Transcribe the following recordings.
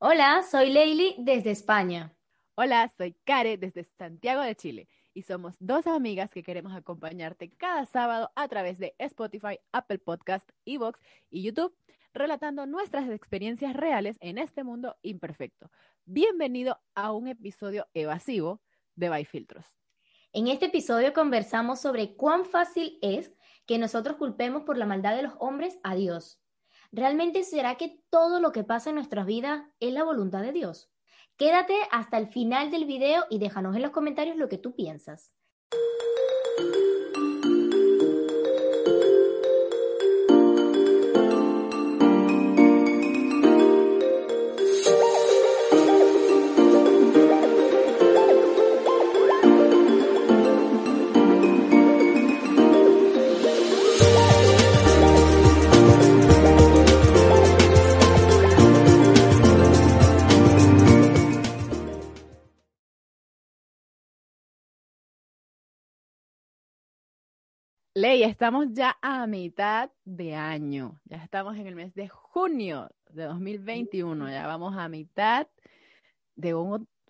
Hola, soy Leili desde España. Hola, soy Care desde Santiago de Chile y somos dos amigas que queremos acompañarte cada sábado a través de Spotify, Apple Podcast, Evox y YouTube, relatando nuestras experiencias reales en este mundo imperfecto. Bienvenido a un episodio evasivo de By Filtros. En este episodio conversamos sobre cuán fácil es que nosotros culpemos por la maldad de los hombres a Dios. ¿Realmente será que todo lo que pasa en nuestras vidas es la voluntad de Dios? Quédate hasta el final del video y déjanos en los comentarios lo que tú piensas. Estamos ya a mitad de año, ya estamos en el mes de junio de 2021, ya vamos a mitad de,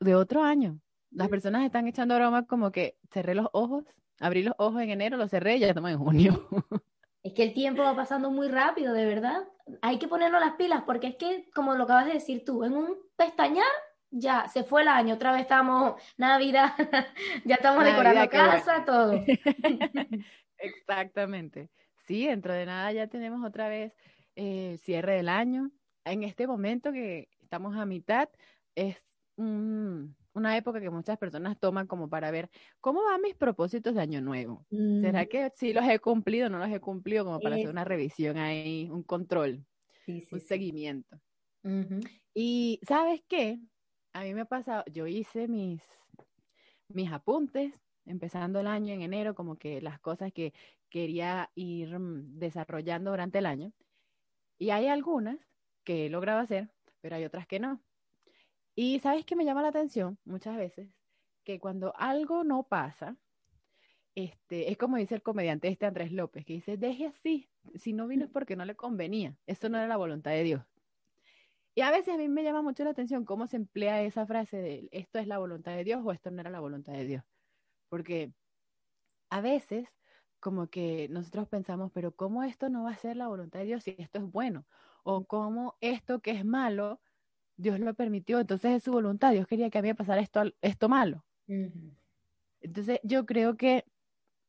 de otro año. Las personas están echando broma como que cerré los ojos, abrí los ojos en enero, los cerré y ya estamos en junio. Es que el tiempo va pasando muy rápido, de verdad. Hay que ponernos las pilas porque es que, como lo acabas de decir tú, en un pestañar ya se fue el año, otra vez estamos Navidad, ya estamos decorando casa, todo. Exactamente. Sí, dentro de nada ya tenemos otra vez eh, cierre del año. En este momento que estamos a mitad, es una época que muchas personas toman como para ver cómo van mis propósitos de año nuevo. ¿Será que sí los he cumplido o no los he cumplido? Como para hacer una revisión ahí, un control, un seguimiento. Y ¿sabes qué? A mí me ha pasado, yo hice mis, mis apuntes empezando el año en enero, como que las cosas que quería ir mm, desarrollando durante el año. Y hay algunas que he logrado hacer, pero hay otras que no. Y sabes que me llama la atención muchas veces que cuando algo no pasa, este, es como dice el comediante este Andrés López, que dice, deje así, si no vino es porque no le convenía, eso no era la voluntad de Dios. Y a veces a mí me llama mucho la atención cómo se emplea esa frase de esto es la voluntad de Dios o esto no era la voluntad de Dios. Porque a veces como que nosotros pensamos, pero ¿cómo esto no va a ser la voluntad de Dios si esto es bueno? O cómo esto que es malo, Dios lo permitió, entonces es su voluntad, Dios quería que a mí me pasara esto, esto malo. Entonces yo creo que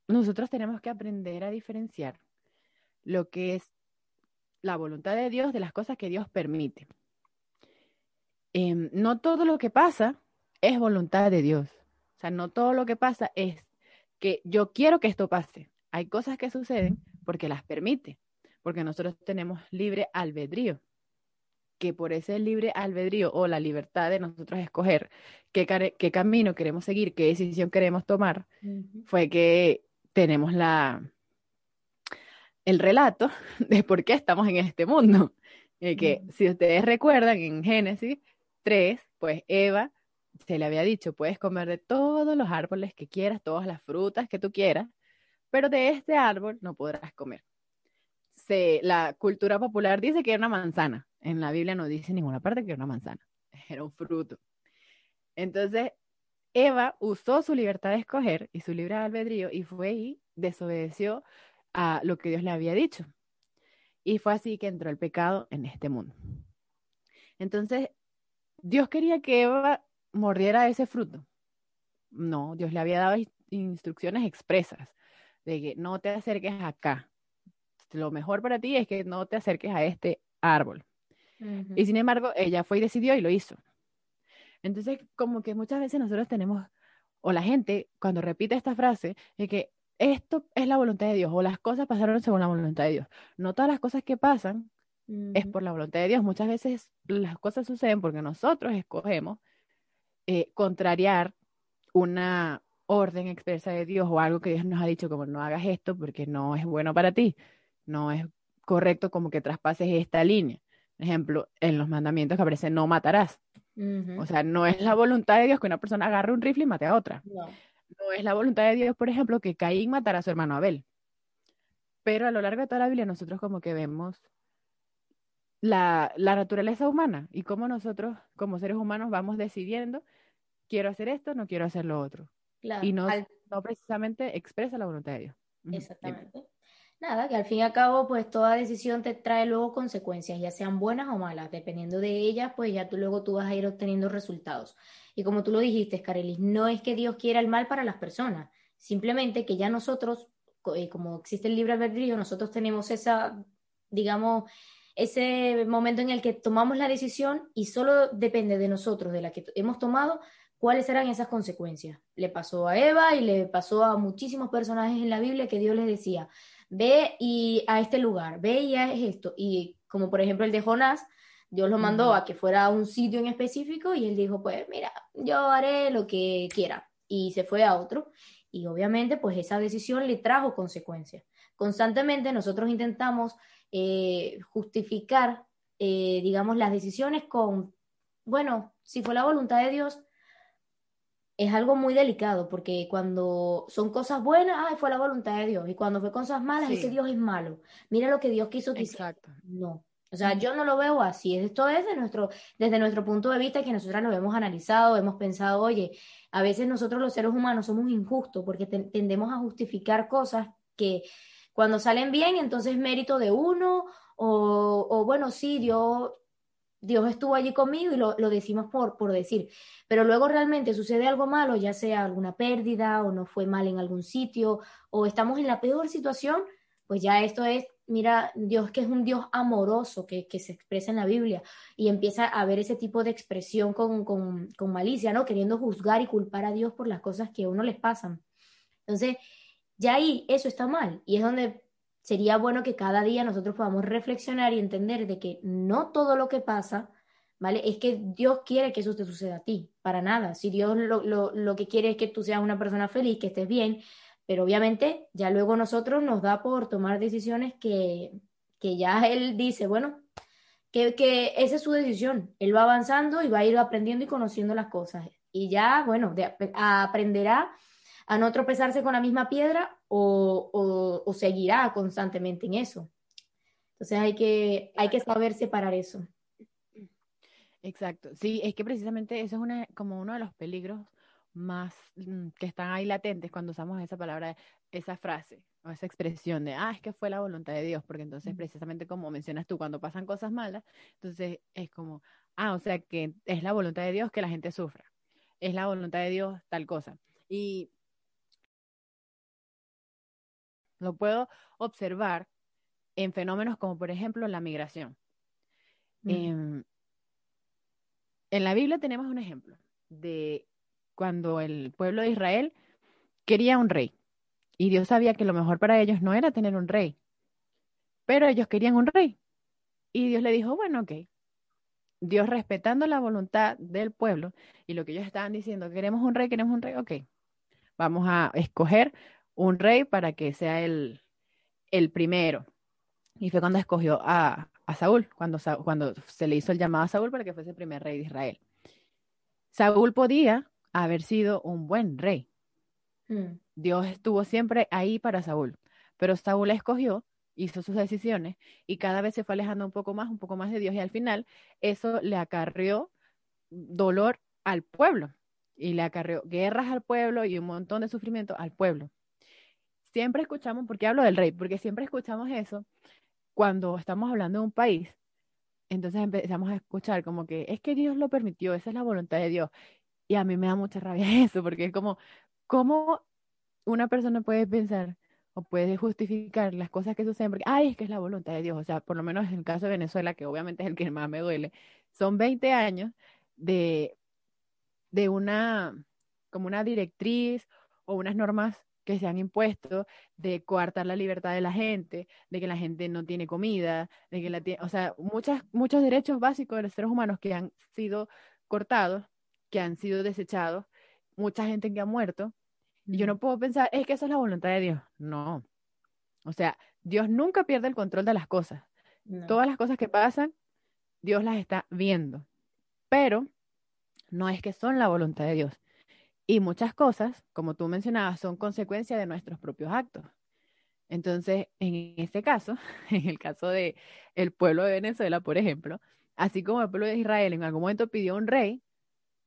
nosotros tenemos que aprender a diferenciar lo que es la voluntad de Dios de las cosas que Dios permite. Em, no todo lo que pasa es voluntad de Dios. O sea, no todo lo que pasa es que yo quiero que esto pase. Hay cosas que suceden porque las permite, porque nosotros tenemos libre albedrío, que por ese libre albedrío o la libertad de nosotros escoger qué, qué camino queremos seguir, qué decisión queremos tomar, fue que tenemos la, el relato de por qué estamos en este mundo. que si ustedes recuerdan en Génesis 3, pues Eva se le había dicho, puedes comer de todos los árboles que quieras, todas las frutas que tú quieras, pero de este árbol no podrás comer. La cultura popular dice que era una manzana. En la Biblia no dice en ninguna parte que era una manzana. Era un fruto. Entonces, Eva usó su libertad de escoger y su libre albedrío y fue y desobedeció a lo que Dios le había dicho. Y fue así que entró el pecado en este mundo. Entonces, Dios quería que Eva mordiera ese fruto. No, Dios le había dado instrucciones expresas de que no te acerques acá. Lo mejor para ti es que no te acerques a este árbol. Y sin embargo, ella fue y decidió y lo hizo. Entonces, como que muchas veces nosotros tenemos, o la gente, cuando repite esta frase, es que esto es la voluntad de Dios, o las cosas pasaron según la voluntad de Dios. No todas las cosas que pasan es por la voluntad de Dios. Muchas veces las cosas suceden porque nosotros escogemos eh, contrariar una orden expresa de Dios o algo que Dios nos ha dicho como no hagas esto porque no es bueno para ti, no es correcto como que traspases esta línea. Por ejemplo, en los mandamientos que aparece no matarás. O sea, no es la voluntad de Dios que una persona agarre un rifle y mate a otra. No. no es la voluntad de Dios, por ejemplo, que Caín matara a su hermano Abel. Pero a lo largo de toda la Biblia nosotros como que vemos la, la naturaleza humana y cómo nosotros como seres humanos vamos decidiendo, quiero hacer esto, no quiero hacer lo otro. Claro, y no, al- no precisamente expresa la voluntad de Dios. Exactamente. Nada, que al fin y al cabo, pues toda decisión te trae luego consecuencias, ya sean buenas o malas. Dependiendo de ellas, pues ya tú luego tú vas a ir obteniendo resultados. Y como tú lo dijiste, Carelis, no es que Dios quiera el mal para las personas, simplemente que ya nosotros, eh, como existe el libre albedrío, nosotros tenemos esa, digamos, ese momento en el que tomamos la decisión y solo depende de nosotros, de la que hemos tomado, cuáles serán esas consecuencias. Le pasó a Eva y le pasó a muchísimos personajes en la Biblia que Dios les decía, ve y a este lugar, ve y haz esto. Y como por ejemplo el de Jonás, Dios lo mandó a que fuera a un sitio en específico y él dijo, pues mira, yo haré lo que quiera. Y se fue a otro. Y obviamente pues esa decisión le trajo consecuencias. Constantemente nosotros intentamos eh, justificar, eh, digamos, las decisiones con, bueno, si fue la voluntad de Dios, es algo muy delicado porque cuando son cosas buenas, ay, fue la voluntad de Dios. Y cuando fue cosas malas, es que Sí. Dios es malo. Mira lo que Dios quiso que. Exacto. No. O sea, yo no lo veo así. Esto es de nuestro, desde nuestro punto de vista que nosotras lo hemos analizado, hemos pensado, oye, a veces nosotros los seres humanos somos injustos porque ten- tendemos a justificar cosas que cuando salen bien, entonces es mérito de uno, o, o bueno, sí, Dios, Dios estuvo allí conmigo y lo, lo decimos por, por decir. Pero luego realmente sucede algo malo, ya sea alguna pérdida o no fue mal en algún sitio o estamos en la peor situación, pues ya esto es, mira, Dios que es un Dios amoroso que, que se expresa en la Biblia y empieza a ver ese tipo de expresión con, con, con malicia, ¿no? Queriendo juzgar y culpar a Dios por las cosas que a uno les pasan. Entonces, ya ahí eso está mal y es donde sería bueno que cada día nosotros podamos reflexionar y entender de que no todo lo que pasa, ¿vale? Es que Dios quiere que eso te suceda a ti, para nada. Si Dios lo, lo, lo que quiere es que tú seas una persona feliz, que estés bien, pero obviamente ya luego nosotros nos da por tomar decisiones que, que ya Él dice, bueno, que, que esa es su decisión. Él va avanzando y va a ir aprendiendo y conociendo las cosas. Y ya, bueno, de- aprenderá a no tropezarse con la misma piedra o, o- o seguirá constantemente en eso. Entonces hay que, hay que saber separar eso. Exacto. Sí, es que precisamente eso es una, como uno de los peligros más mm, que están ahí latentes cuando usamos esa palabra, esa frase o esa expresión de, ah, es que fue la voluntad de Dios, porque entonces precisamente como mencionas tú, cuando pasan cosas malas, entonces es como, ah, o sea que es la voluntad de Dios que la gente sufra, es la voluntad de Dios tal cosa. Y lo puedo observar en fenómenos como por ejemplo la migración. Mm. Em, en la Biblia tenemos un ejemplo de cuando el pueblo de Israel quería un rey y Dios sabía que lo mejor para ellos no era tener un rey, pero ellos querían un rey y Dios le dijo, bueno, ok. Dios respetando la voluntad del pueblo y lo que ellos estaban diciendo, queremos un rey, queremos un rey, ok. Vamos a escoger un rey para que sea el, el primero. Y fue cuando escogió a, a Saúl, cuando, cuando se le hizo el llamado a Saúl para que fuese el primer rey de Israel. Saúl podía haber sido un buen rey. Mm. Dios estuvo siempre ahí para Saúl, pero Saúl escogió, hizo sus decisiones y cada vez se fue alejando un poco más, un poco más de Dios y al final eso le acarrió dolor al pueblo y le acarrió guerras al pueblo y un montón de sufrimiento al pueblo. Siempre escuchamos, ¿por qué hablo del rey? Porque siempre escuchamos eso cuando estamos hablando de un país. Entonces empezamos a escuchar como que es que Dios lo permitió, esa es la voluntad de Dios. Y a mí me da mucha rabia eso, porque es como, ¿cómo una persona puede pensar o puede justificar las cosas que suceden? Porque, ay, es que es la voluntad de Dios. O sea, por lo menos en el caso de Venezuela, que obviamente es el que más me duele, son 20 años de, de una, como una directriz o unas normas que se han impuesto de coartar la libertad de la gente, de que la gente no tiene comida, de que la tiene, o sea, muchas, muchos derechos básicos de los seres humanos que han sido cortados, que han sido desechados, mucha gente que ha muerto, y yo no puedo pensar, es que eso es la voluntad de Dios. No. O sea, Dios nunca pierde el control de las cosas. No. Todas las cosas que pasan, Dios las está viendo. Pero no es que son la voluntad de Dios. Y muchas cosas, como tú mencionabas, son consecuencia de nuestros propios actos. Entonces, en este caso, en el caso de el pueblo de Venezuela, por ejemplo, así como el pueblo de Israel en algún momento pidió un rey,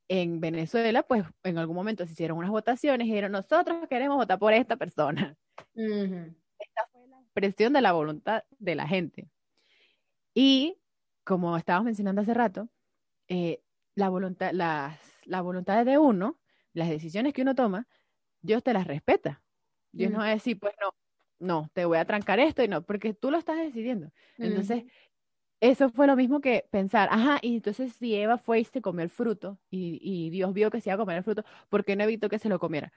en Venezuela, pues en algún momento se hicieron unas votaciones y dijeron, nosotros queremos votar por esta persona. Esta fue la expresión de la voluntad de la gente. Y como estábamos mencionando hace rato, eh, la voluntad, las, la voluntad de uno, las decisiones que uno toma, Dios te las respeta. Dios no va a decir, pues no, no, te voy a trancar esto y no, porque tú lo estás decidiendo. Entonces, eso fue lo mismo que pensar, ajá, y entonces si Eva fue y se comió el fruto y, Dios vio que se iba a comer el fruto, ¿por qué no evitó que se lo comiera?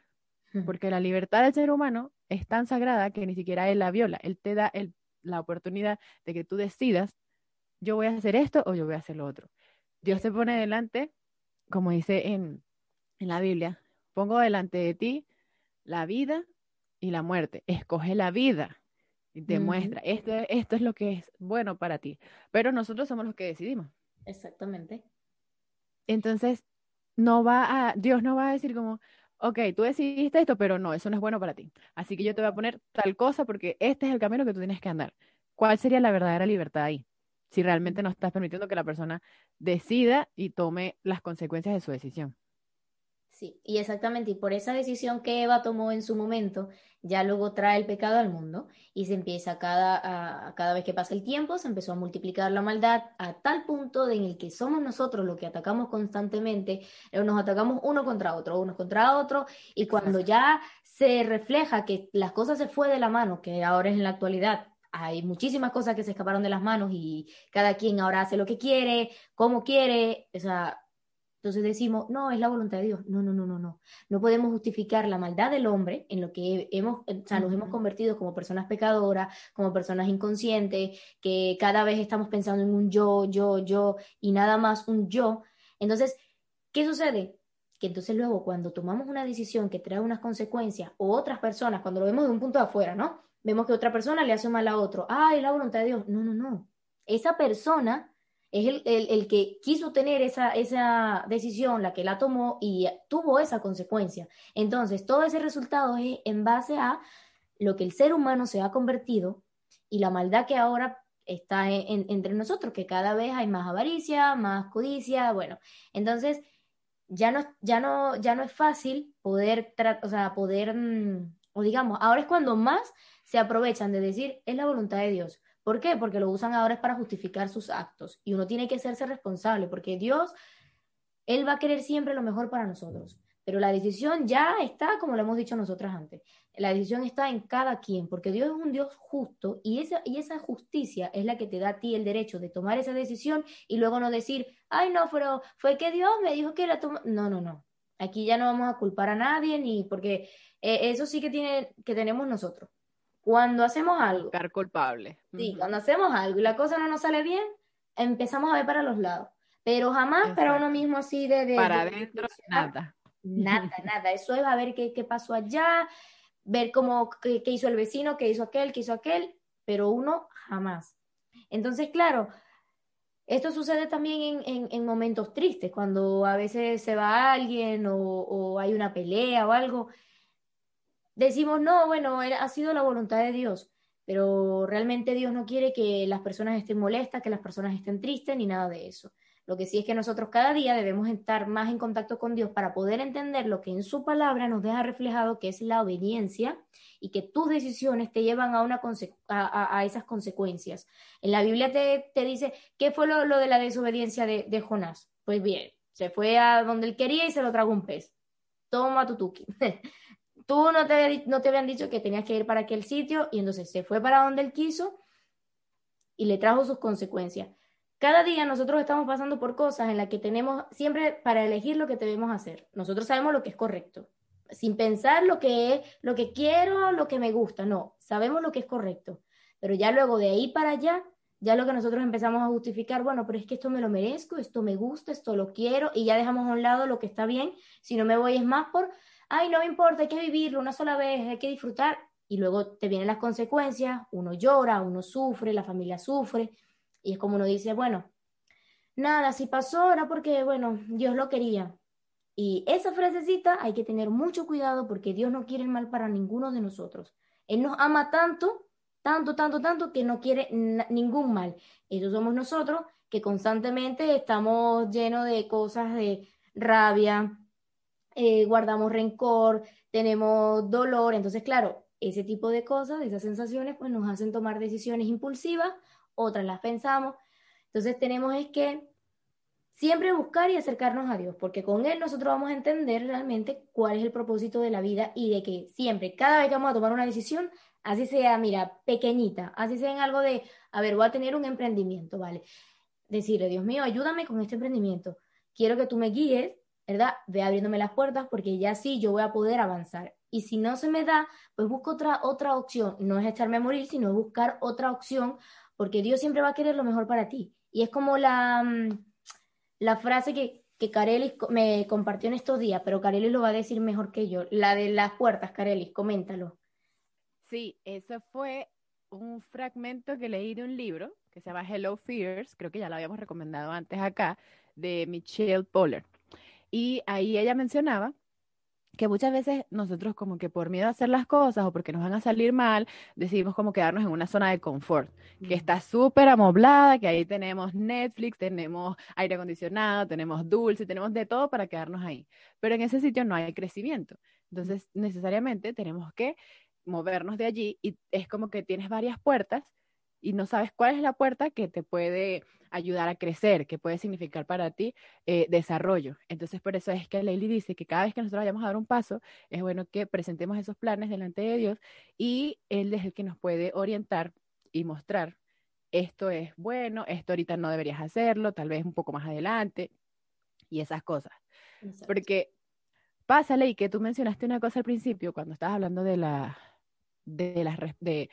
Porque la libertad del ser humano es tan sagrada que ni siquiera él la viola. Él te da la oportunidad de que tú decidas, yo voy a hacer esto o yo voy a hacer lo otro. Dios se pone delante, como dice en, en la Biblia, pongo delante de ti la vida y la muerte. Escoge la vida y te muestra, esto, esto es lo que es bueno para ti. Pero nosotros somos los que decidimos. Exactamente. Entonces, no va a, Dios no va a decir como, ok, tú decidiste esto, pero no, eso no es bueno para ti. Así que yo te voy a poner tal cosa porque este es el camino que tú tienes que andar. ¿Cuál sería la verdadera libertad ahí? Si realmente no estás permitiendo que la persona decida y tome las consecuencias de su decisión. Sí, y exactamente, y por esa decisión que Eva tomó en su momento, ya luego trae el pecado al mundo y se empieza cada, a, cada vez que pasa el tiempo, se empezó a multiplicar la maldad a tal punto de en el que somos nosotros los que atacamos constantemente, eh, nos atacamos uno contra otro, uno contra otro, y cuando ya se refleja que las cosas se fue de la mano, que ahora es en la actualidad, hay muchísimas cosas que se escaparon de las manos y cada quien ahora hace lo que quiere, como quiere, o sea, entonces decimos, no, es la voluntad de Dios. No, no, no, no, no. No podemos justificar la maldad del hombre en lo que hemos, o sea, nos hemos convertido como personas pecadoras, como personas inconscientes, que cada vez estamos pensando en un yo, yo, yo y nada más un yo. Entonces, ¿qué sucede? Que entonces luego cuando tomamos una decisión que trae unas consecuencias o otras personas, cuando lo vemos de un punto de afuera, ¿no? Vemos que otra persona le hace mal a otro. Ah, es la voluntad de Dios. No, no, no. Esa persona es el, el, que quiso tener esa, esa decisión, la que la tomó y tuvo esa consecuencia. Entonces, todo ese resultado es en base a lo que el ser humano se ha convertido y la maldad que ahora está entre nosotros, que cada vez hay más avaricia, más codicia, bueno, entonces ya no, ya no, ya no es fácil poder, o sea, poder, mm, o digamos, ahora es cuando más se aprovechan de decir, es la voluntad de Dios. ¿Por qué? Porque lo usan ahora es para justificar sus actos y uno tiene que hacerse responsable porque Dios, Él va a querer siempre lo mejor para nosotros. Pero la decisión ya está, como lo hemos dicho nosotras antes, la decisión está en cada quien, porque Dios es un Dios justo y esa, y esa justicia es la que te da a ti el derecho de tomar esa decisión y luego no decir, ay no, pero fue que Dios me dijo que la toma. No, no, no. Aquí ya no vamos a culpar a nadie, ni porque eh, eso sí que, tiene, que tenemos nosotros. Cuando hacemos algo. Buscar culpable. Sí, cuando hacemos algo y la cosa no nos sale bien, empezamos a ver para los lados. Pero jamás para uno mismo así de... para adentro, nada. Nada, nada. Eso es a ver qué, qué pasó allá, ver cómo, qué, hizo el vecino, qué hizo aquel, qué hizo aquel, pero uno jamás. Entonces, claro, esto sucede también en, en, momentos tristes, cuando a veces se va alguien o, o, hay una pelea o algo, decimos, no, bueno, ha sido la voluntad de Dios, pero realmente Dios no quiere que las personas estén molestas, que las personas estén tristes, ni nada de eso. Lo que sí es que nosotros cada día debemos estar más en contacto con Dios para poder entender lo que en su palabra nos deja reflejado, que es la obediencia y que tus decisiones te llevan a, una a, esas consecuencias. En la Biblia te, dice, ¿qué fue lo, de la desobediencia de, de, Jonás? Pues bien, se fue a donde él quería y se lo tragó un pez. Toma tu tuki. tú no te, no te habían dicho que tenías que ir para aquel sitio y entonces se fue para donde él quiso y le trajo sus consecuencias. Cada día nosotros estamos pasando por cosas en las que tenemos siempre para elegir lo que debemos hacer. Nosotros sabemos lo que es correcto, sin pensar lo que es, lo que quiero, lo que me gusta, no, sabemos lo que es correcto. Pero ya luego de ahí para allá, ya lo que nosotros empezamos a justificar, bueno, pero es que esto me lo merezco, esto me gusta, esto lo quiero, y ya dejamos a un lado lo que está bien, si no me voy es más por ay, no me importa, hay que vivirlo una sola vez, hay que disfrutar, y luego te vienen las consecuencias, uno llora, uno sufre, la familia sufre, y es como uno dice, bueno, nada, si pasó era porque, bueno, Dios lo quería. Y esa frasecita hay que tener mucho cuidado porque Dios no quiere el mal para ninguno de nosotros. Él nos ama tanto, tanto, tanto, tanto, que no quiere ningún mal. Eso somos nosotros que constantemente estamos llenos de cosas de rabia, eh, guardamos rencor, tenemos dolor. Entonces, claro, ese tipo de cosas, esas sensaciones, pues nos hacen tomar decisiones impulsivas, otras las pensamos. Entonces tenemos es que siempre buscar y acercarnos a Dios, porque con Él nosotros vamos a entender realmente cuál es el propósito de la vida y de que siempre, cada vez que vamos a tomar una decisión, así sea, mira, pequeñita, así sea en algo de, a ver, voy a tener un emprendimiento, ¿vale? Decirle, Dios mío, ayúdame con este emprendimiento. Quiero que tú me guíes, ¿verdad? Ve abriéndome las puertas porque ya sí yo voy a poder avanzar. Y si no se me da, pues busco otra, otra opción. No es echarme a morir, sino buscar otra opción, porque Dios siempre va a querer lo mejor para ti. Y es como la, mm, la frase que, que me compartió en estos días, pero Carelis lo va a decir mejor que yo. La de las puertas, Carelis, coméntalo. Sí, eso fue un fragmento que leí de un libro que se llama Hello Fears, creo que ya lo habíamos recomendado antes acá, de Michelle Poller. Y ahí ella mencionaba que muchas veces nosotros como que por miedo a hacer las cosas o porque nos van a salir mal, decidimos como quedarnos en una zona de confort, que está súper amoblada, que ahí tenemos Netflix, tenemos aire acondicionado, tenemos dulce, tenemos de todo para quedarnos ahí. Pero en ese sitio no hay crecimiento. Entonces, necesariamente tenemos que movernos de allí y es como que tienes varias puertas y no sabes cuál es la puerta que te puede ayudar a crecer, que puede significar para ti eh, desarrollo. Entonces, por eso es que Leili dice que cada vez que nosotros vayamos a dar un paso, es bueno que presentemos esos planes delante de Dios y Él es el que nos puede orientar y mostrar, esto es bueno, esto ahorita no deberías hacerlo, tal vez un poco más adelante y esas cosas. Porque pasa, Ley, que tú mencionaste una cosa al principio cuando estabas hablando de la, de las, de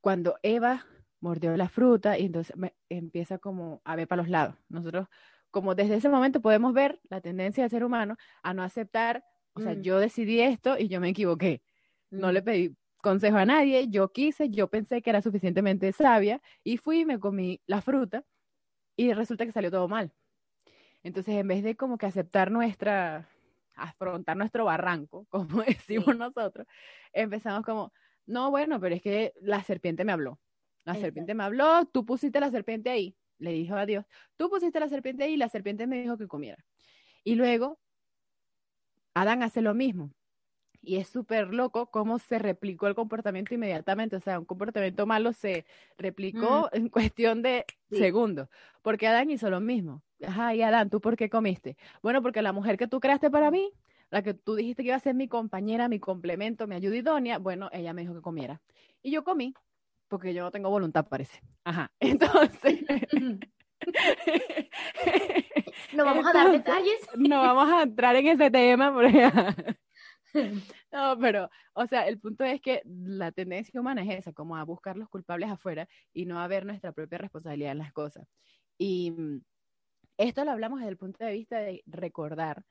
cuando Eva mordió la fruta y entonces empieza como a ver para los lados. Nosotros, como desde ese momento podemos ver la tendencia del ser humano a no aceptar, o sea, mm. yo decidí esto y yo me equivoqué. No le mm. pedí consejo a nadie, yo quise, yo pensé que era suficientemente sabia y fui y me comí la fruta y resulta que salió todo mal. Entonces, en vez de como que aceptar nuestra, afrontar nuestro barranco, como decimos nosotros, empezamos como, no, bueno, pero es que la serpiente me habló. La serpiente me habló, tú pusiste la serpiente ahí. Le dijo a Dios, tú pusiste la serpiente ahí y la serpiente me dijo que comiera. Y luego, Adán hace lo mismo. Y es súper loco cómo se replicó el comportamiento inmediatamente. O sea, un comportamiento malo se replicó en cuestión de segundos. Porque Adán hizo lo mismo. Ajá, y Adán, ¿tú por qué comiste? Bueno, porque la mujer que tú creaste para mí, la que tú dijiste que iba a ser mi compañera, mi complemento, mi ayuda idónea, bueno, ella me dijo que comiera. Y yo comí porque yo no tengo voluntad, parece. Ajá. Entonces. no vamos a dar detalles. no vamos a entrar en ese tema. Porque... no, pero, o sea, el punto es que la tendencia humana es esa, como a buscar los culpables afuera y no a ver nuestra propia responsabilidad en las cosas. Y mm, esto lo hablamos desde el punto de vista de recordar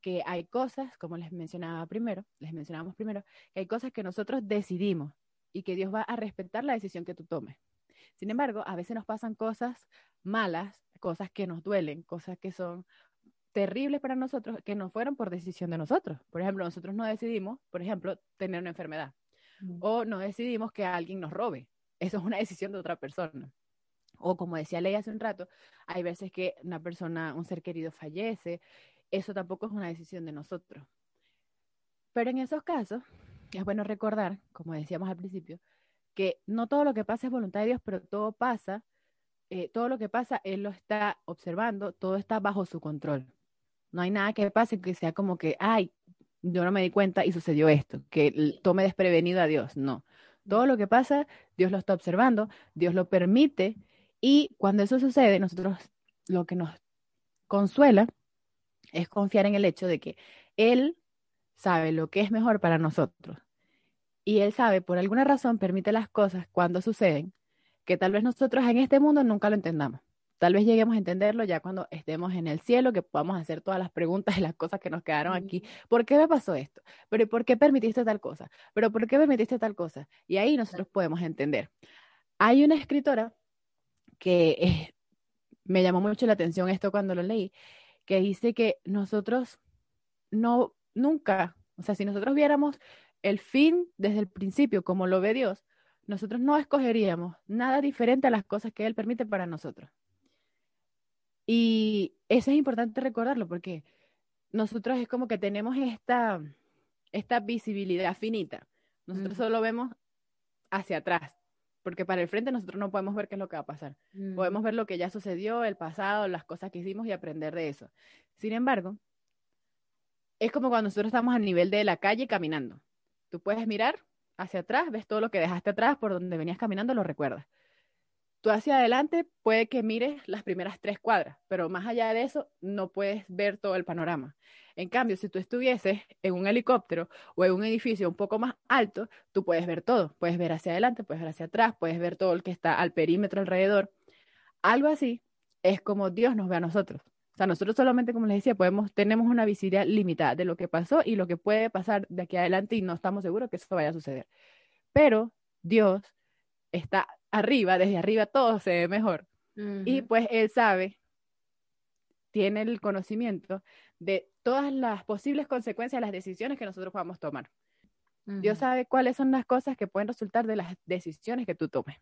que hay cosas, como les mencionaba primero, les mencionábamos primero, que hay cosas que nosotros decidimos y que Dios va a respetar la decisión que tú tomes. Sin embargo, a veces nos pasan cosas malas, cosas que nos duelen, cosas que son terribles para nosotros, que no fueron por decisión de nosotros. Por ejemplo, nosotros no decidimos, por ejemplo, tener una enfermedad mm. o no decidimos que alguien nos robe. Eso es una decisión de otra persona. O como decía Ley hace un rato, hay veces que una persona, un ser querido fallece. Eso tampoco es una decisión de nosotros. Pero en esos casos, es bueno recordar, como decíamos al principio, que no todo lo que pasa es voluntad de Dios, pero todo pasa, eh, todo lo que pasa, Él lo está observando, todo está bajo su control. No hay nada que pase que sea como que, ay, yo no me di cuenta y sucedió esto, que tome desprevenido a Dios. No. Todo lo que pasa, Dios lo está observando, Dios lo permite y cuando eso sucede, nosotros lo que nos consuela es confiar en el hecho de que Él sabe lo que es mejor para nosotros. Y Él sabe, por alguna razón, permite las cosas cuando suceden, que tal vez nosotros en este mundo nunca lo entendamos. Tal vez lleguemos a entenderlo ya cuando estemos en el cielo, que podamos hacer todas las preguntas y las cosas que nos quedaron aquí. ¿Por qué me pasó esto? ¿Pero por qué permitiste tal cosa? ¿Pero por qué permitiste tal cosa? Y ahí nosotros podemos entender. Hay una escritora que me llamó mucho la atención esto cuando lo leí, que dice que nosotros no nunca, o sea, si nosotros viéramos el fin desde el principio, como lo ve Dios, nosotros no escogeríamos nada diferente a las cosas que Él permite para nosotros. Y eso es importante recordarlo porque nosotros es como que tenemos esta, esta visibilidad finita. Nosotros solo vemos hacia atrás, porque para el frente nosotros no podemos ver qué es lo que va a pasar. Podemos ver lo que ya sucedió, el pasado, las cosas que hicimos y aprender de eso. Sin embargo, es como cuando nosotros estamos a nivel de la calle caminando. Tú puedes mirar hacia atrás, ves todo lo que dejaste atrás, por donde venías caminando, lo recuerdas. Tú hacia adelante puede que mires las primeras tres cuadras, pero más allá de eso no puedes ver todo el panorama. En cambio, si tú estuvieses en un helicóptero o en un edificio un poco más alto, tú puedes ver todo. Puedes ver hacia adelante, puedes ver hacia atrás, puedes ver todo el que está al perímetro alrededor. Algo así es como Dios nos ve a nosotros. O sea, nosotros solamente, como les decía, podemos, tenemos una visibilidad limitada de lo que pasó y lo que puede pasar de aquí adelante y no estamos seguros que eso vaya a suceder. Pero Dios está arriba, desde arriba todo se ve mejor. Y pues Él sabe, tiene el conocimiento de todas las posibles consecuencias de las decisiones que nosotros podamos tomar. Dios sabe cuáles son las cosas que pueden resultar de las decisiones que tú tomes.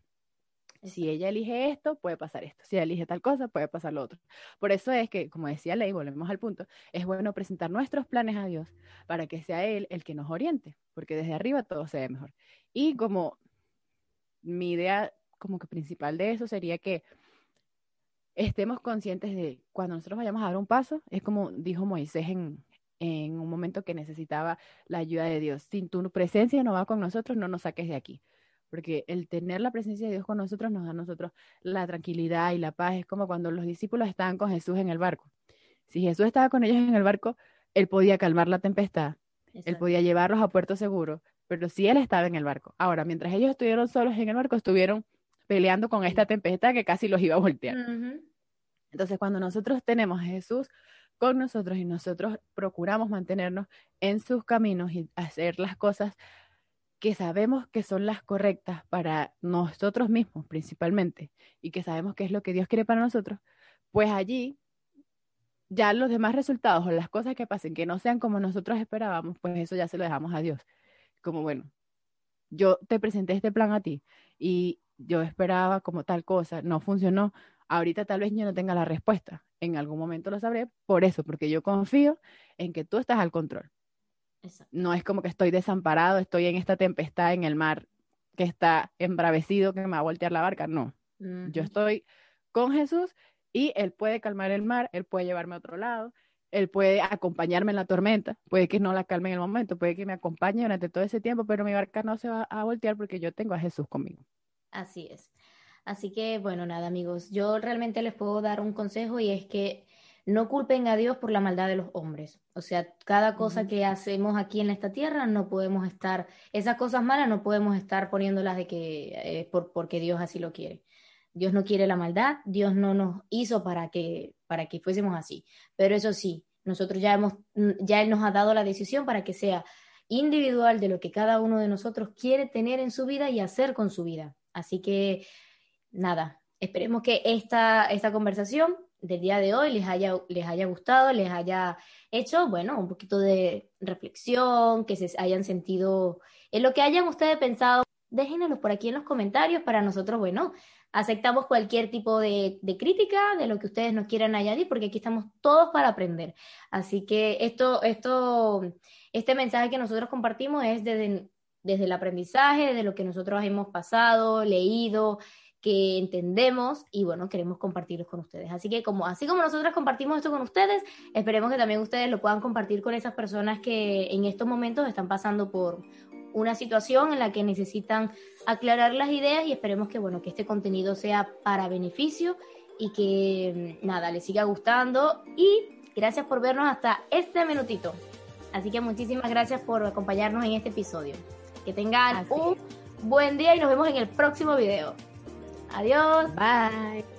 Si ella elige esto, puede pasar esto. Si ella elige tal cosa, puede pasar lo otro. Por eso es que, como decía Ley, volvemos al punto, es bueno presentar nuestros planes a Dios para que sea Él el que nos oriente, porque desde arriba todo se ve mejor. Y como mi idea como que principal de eso sería que estemos conscientes de cuando nosotros vayamos a dar un paso, es como dijo Moisés en, en un momento que necesitaba la ayuda de Dios. Sin tu presencia no va con nosotros, no nos saques de aquí porque el tener la presencia de Dios con nosotros nos da a nosotros la tranquilidad y la paz. Es como cuando los discípulos estaban con Jesús en el barco. Si Jesús estaba con ellos en el barco, Él podía calmar la tempestad, Él podía llevarlos a puerto seguro, pero si Él estaba en el barco. Ahora, mientras ellos estuvieron solos en el barco, estuvieron peleando con esta tempestad que casi los iba a voltear. Entonces, cuando nosotros tenemos a Jesús con nosotros y nosotros procuramos mantenernos en sus caminos y hacer las cosas que sabemos que son las correctas para nosotros mismos principalmente y que sabemos que es lo que Dios quiere para nosotros, pues allí ya los demás resultados o las cosas que pasen que no sean como nosotros esperábamos, pues eso ya se lo dejamos a Dios. Como bueno, yo te presenté este plan a ti y yo esperaba como tal cosa, no funcionó, ahorita tal vez yo no tenga la respuesta, en algún momento lo sabré por eso, porque yo confío en que tú estás al control. No es como que estoy desamparado, estoy en esta tempestad en el mar que está embravecido, que me va a voltear la barca. No, yo estoy con Jesús y Él puede calmar el mar, Él puede llevarme a otro lado, Él puede acompañarme en la tormenta, puede que no la calme en el momento, puede que me acompañe durante todo ese tiempo, pero mi barca no se va a voltear porque yo tengo a Jesús conmigo. Así es. Así que, bueno, nada, amigos, yo realmente les puedo dar un consejo y es que no culpen a Dios por la maldad de los hombres. O sea, cada cosa que hacemos aquí en esta tierra no podemos estar, esas cosas malas no podemos estar poniéndolas de que eh, por, porque Dios así lo quiere. Dios no quiere la maldad, Dios no nos hizo para que, para que fuésemos así. Pero eso sí, nosotros ya hemos, ya Él nos ha dado la decisión para que sea individual de lo que cada uno de nosotros quiere tener en su vida y hacer con su vida. Así que, nada, esperemos que esta, esta conversación del día de hoy les haya, les haya gustado, les haya hecho, bueno, un poquito de reflexión, que se hayan sentido en lo que hayan ustedes pensado. Déjenoslo por aquí en los comentarios para nosotros, bueno, aceptamos cualquier tipo de, crítica, de lo que ustedes nos quieran añadir, porque aquí estamos todos para aprender. Así que esto, esto, este mensaje que nosotros compartimos es desde, desde el aprendizaje, de lo que nosotros hemos pasado, leído, que entendemos y bueno, queremos compartirlos con ustedes. Así que como así como nosotros compartimos esto con ustedes, esperemos que también ustedes lo puedan compartir con esas personas que en estos momentos están pasando por una situación en la que necesitan aclarar las ideas y esperemos que bueno, que este contenido sea para beneficio y que nada, les siga gustando y gracias por vernos hasta este minutito. Así que muchísimas gracias por acompañarnos en este episodio. Que tengan un buen día y nos vemos en el próximo video. Adiós. Bye.